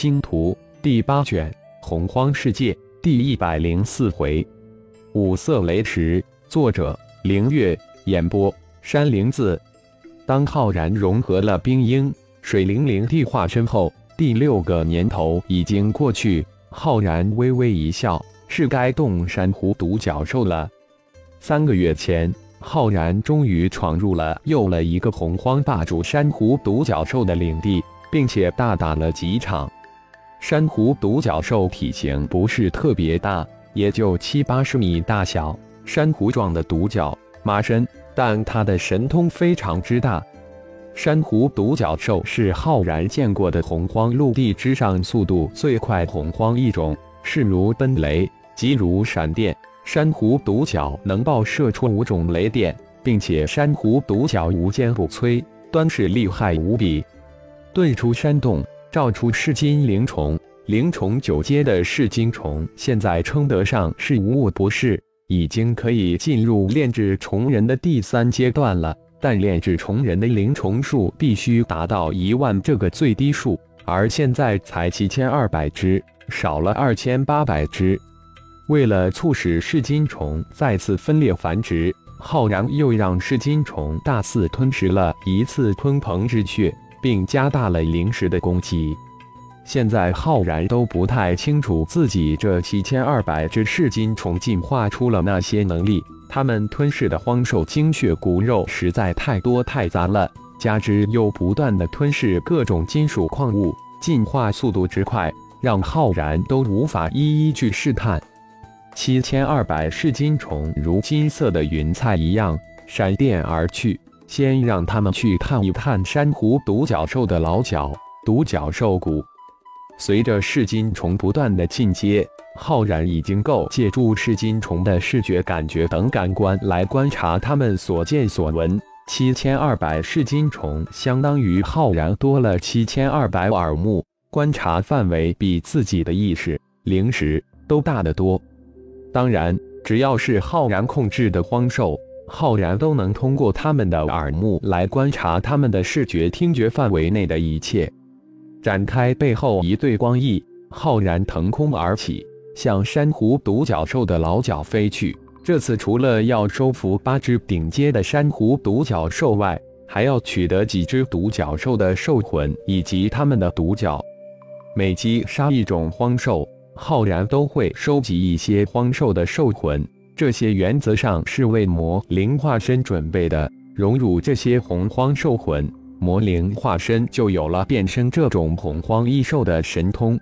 星图第八卷洪荒世界第一百零四回，五色雷池。作者：凌月。演播：山灵子。当浩然融合了冰鹰、水灵灵地化身后，第六个年头已经过去。浩然微微一笑：“是该动珊瑚独角兽了。”三个月前，浩然终于闯入了又了一个洪荒霸主珊瑚独角兽的领地，并且大打了几场。珊瑚独角兽体型不是特别大，也就七八十米大小，珊瑚状的独角马身，但它的神通非常之大。珊瑚独角兽是浩然见过的洪荒陆地之上速度最快洪荒一种，势如奔雷，急如闪电。珊瑚独角能爆射出五种雷电，并且珊瑚独角无坚不摧，端是厉害无比。遁出山洞。造出噬金灵虫，灵虫九阶的噬金虫，现在称得上是无物不噬，已经可以进入炼制虫人的第三阶段了。但炼制虫人的灵虫数必须达到一万这个最低数，而现在才七千二百只，少了二千八百只。为了促使噬金虫再次分裂繁殖，浩然又让噬金虫大肆吞食了一次鲲鹏之血。并加大了灵石的攻击。现在浩然都不太清楚自己这七千二百只噬金虫进化出了那些能力。它们吞噬的荒兽精血骨肉实在太多太杂了，加之又不断的吞噬各种金属矿物，进化速度之快，让浩然都无法一一去试探。七千二百噬金虫如金色的云彩一样闪电而去。先让他们去探一探珊瑚独角兽的老角独角兽骨。随着噬金虫不断的进阶，浩然已经够借助噬金虫的视觉、感觉等感官来观察他们所见所闻。七千二百噬金虫相当于浩然多了七千二百耳目，观察范围比自己的意识、灵识都大得多。当然，只要是浩然控制的荒兽。浩然都能通过他们的耳目来观察他们的视觉、听觉范围内的一切。展开背后一对光翼，浩然腾空而起，向珊瑚独角兽的老角飞去。这次除了要收服八只顶阶的珊瑚独角兽外，还要取得几只独角兽的兽魂以及它们的独角。每击杀一种荒兽，浩然都会收集一些荒兽的兽魂。这些原则上是为魔灵化身准备的，融入这些洪荒兽魂，魔灵化身就有了变身这种洪荒异兽的神通。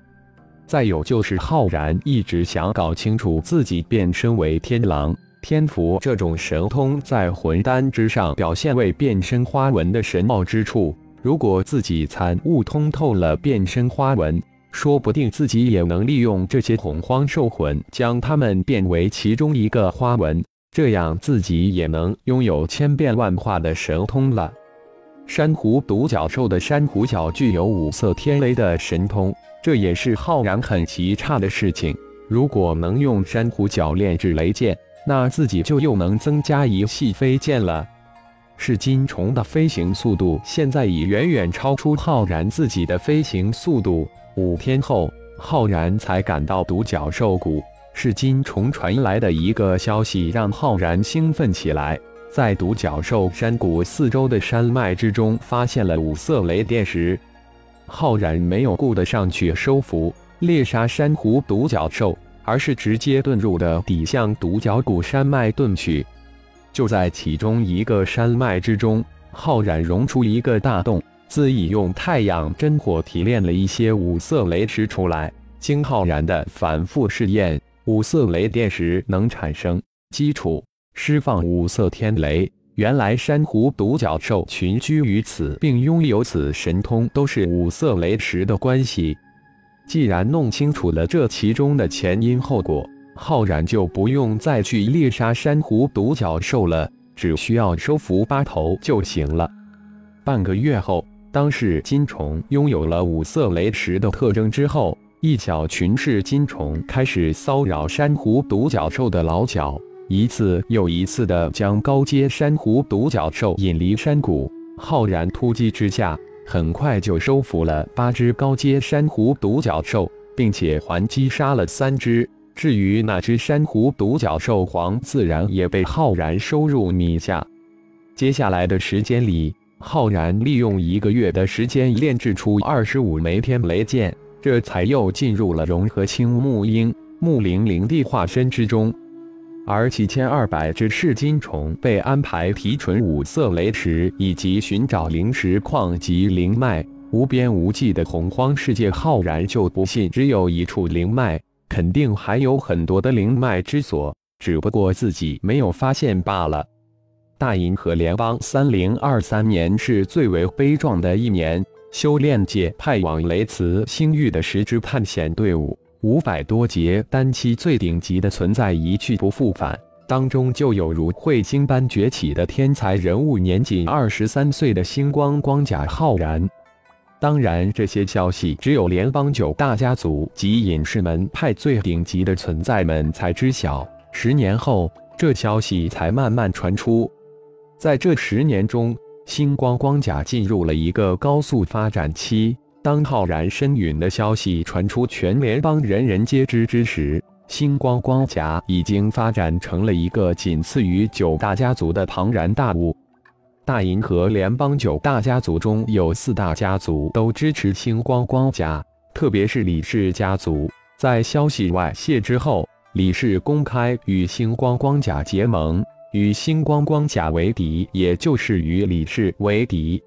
再有就是浩然一直想搞清楚自己变身为天狼、天符这种神通在魂丹之上表现为变身花纹的神奥之处。如果自己参悟通透了变身花纹，说不定自己也能利用这些洪荒兽魂，将它们变为其中一个花纹，这样自己也能拥有千变万化的神通了。珊瑚独角兽的珊瑚角具有五色天雷的神通，这也是浩然很奇差的事情。如果能用珊瑚角炼制雷剑，那自己就又能增加一系飞剑了。是金虫的飞行速度现在已远远超出浩然自己的飞行速度。五天后，浩然才赶到独角兽谷。是金虫传来的一个消息，让浩然兴奋起来。在独角兽山谷四周的山脉之中，发现了五色雷电石。浩然没有顾得上去收服、猎杀珊瑚独角兽，而是直接遁入的底向独角谷山脉遁去。就在其中一个山脉之中，浩然融出一个大洞。自己用太阳真火提炼了一些五色雷石出来，经浩然的反复试验，五色雷电石能产生基础，释放五色天雷。原来珊瑚独角兽群居于此，并拥有此神通，都是五色雷石的关系。既然弄清楚了这其中的前因后果，浩然就不用再去猎杀珊瑚独角兽了，只需要收服八头就行了。半个月后。当噬金虫拥有了五色雷石的特征之后，一小群噬金虫开始骚扰珊瑚独角兽的老角，一次又一次的将高阶珊瑚独角兽引离山谷。浩然突击之下，很快就收服了八只高阶珊瑚独角兽，并且还击杀了三只。至于那只珊瑚独角兽皇，自然也被浩然收入米下。接下来的时间里，浩然利用一个月的时间炼制出二十五枚天雷剑，这才又进入了融合青木鹰、木灵灵地化身之中。而七千二百只噬金虫被安排提纯五色雷石，以及寻找灵石矿及灵脉。无边无际的洪荒世界，浩然就不信只有一处灵脉。肯定还有很多的灵脉之所，只不过自己没有发现罢了。大银河联邦三零二三年是最为悲壮的一年，修炼界派往雷茨星域的十支探险队伍，五百多节单期最顶级的存在一去不复返，当中就有如彗星般崛起的天才人物，年仅二十三岁的星光光甲浩然。当然，这些消息只有联邦九大家族及隐士门派最顶级的存在们才知晓。十年后，这消息才慢慢传出。在这十年中，星光光甲进入了一个高速发展期。当浩然身陨的消息传出全联邦人人皆知之时，星光光甲已经发展成了一个仅次于九大家族的庞然大物。大银河联邦九大家族中有四大家族都支持星光光甲，特别是李氏家族。在消息外泄之后，李氏公开与星光光甲结盟，与星光光甲为敌，也就是与李氏为敌。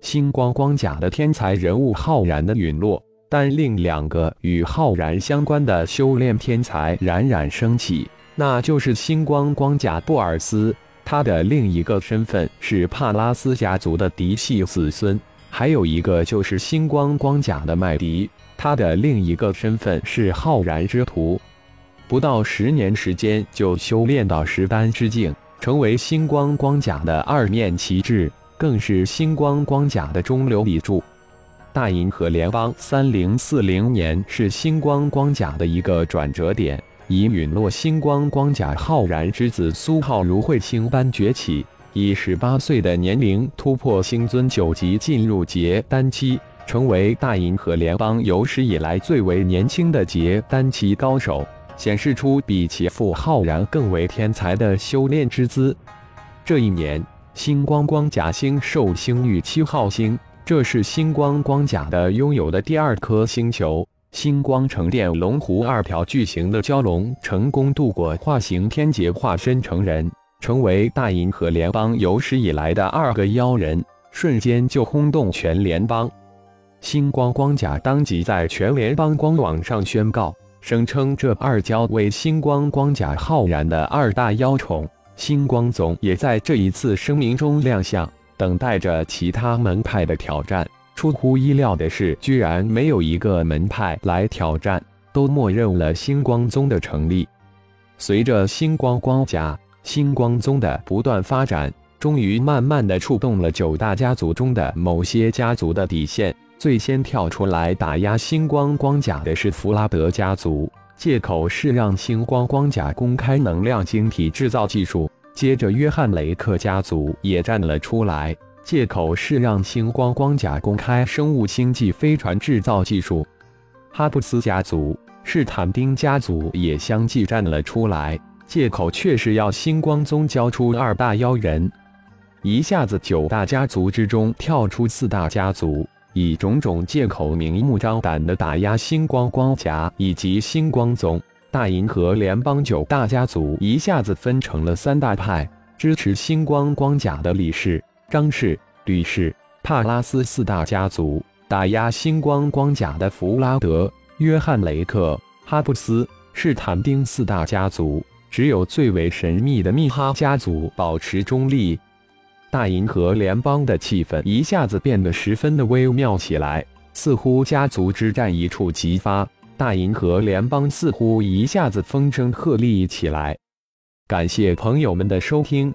星光光甲的天才人物浩然的陨落，但另两个与浩然相关的修炼天才冉冉升起，那就是星光光甲布尔斯。他的另一个身份是帕拉斯家族的嫡系子孙，还有一个就是星光光甲的麦迪。他的另一个身份是浩然之徒，不到十年时间就修炼到十丹之境，成为星光光甲的二面旗帜，更是星光光甲的中流砥柱。大银河联邦三零四零年是星光光甲的一个转折点。以陨落星光光甲浩然之子苏浩如彗星般崛起，以十八岁的年龄突破星尊九级，进入结丹期，成为大银河联邦有史以来最为年轻的结丹期高手，显示出比其父浩然更为天才的修炼之姿。这一年，星光光甲星受星域七号星，这是星光光甲的拥有的第二颗星球。星光城殿龙湖二条巨型的蛟龙成功度过化形天劫，化身成人，成为大银河联邦有史以来的二个妖人，瞬间就轰动全联邦。星光光甲当即在全联邦官网上宣告，声称这二蛟为星光光甲浩然的二大妖宠。星光总也在这一次声明中亮相，等待着其他门派的挑战。出乎意料的是，居然没有一个门派来挑战，都默认了星光宗的成立。随着星光光甲、星光宗的不断发展，终于慢慢的触动了九大家族中的某些家族的底线。最先跳出来打压星光光甲的是弗拉德家族，借口是让星光光甲公开能量晶体制造技术。接着，约翰雷克家族也站了出来。借口是让星光光甲公开生物星际飞船制造技术，哈布斯家族、是坦丁家族也相继站了出来，借口却是要星光宗交出二大妖人。一下子九大家族之中跳出四大家族，以种种借口明目张胆的打压星光光甲以及星光宗。大银河联邦九大家族一下子分成了三大派，支持星光光甲的李氏。张氏、吕氏、帕拉斯四大家族打压星光光甲的弗拉德、约翰雷克、哈布斯、是坦丁四大家族，只有最为神秘的密哈家族保持中立。大银河联邦的气氛一下子变得十分的微妙起来，似乎家族之战一触即发，大银河联邦似乎一下子风声鹤唳起来。感谢朋友们的收听。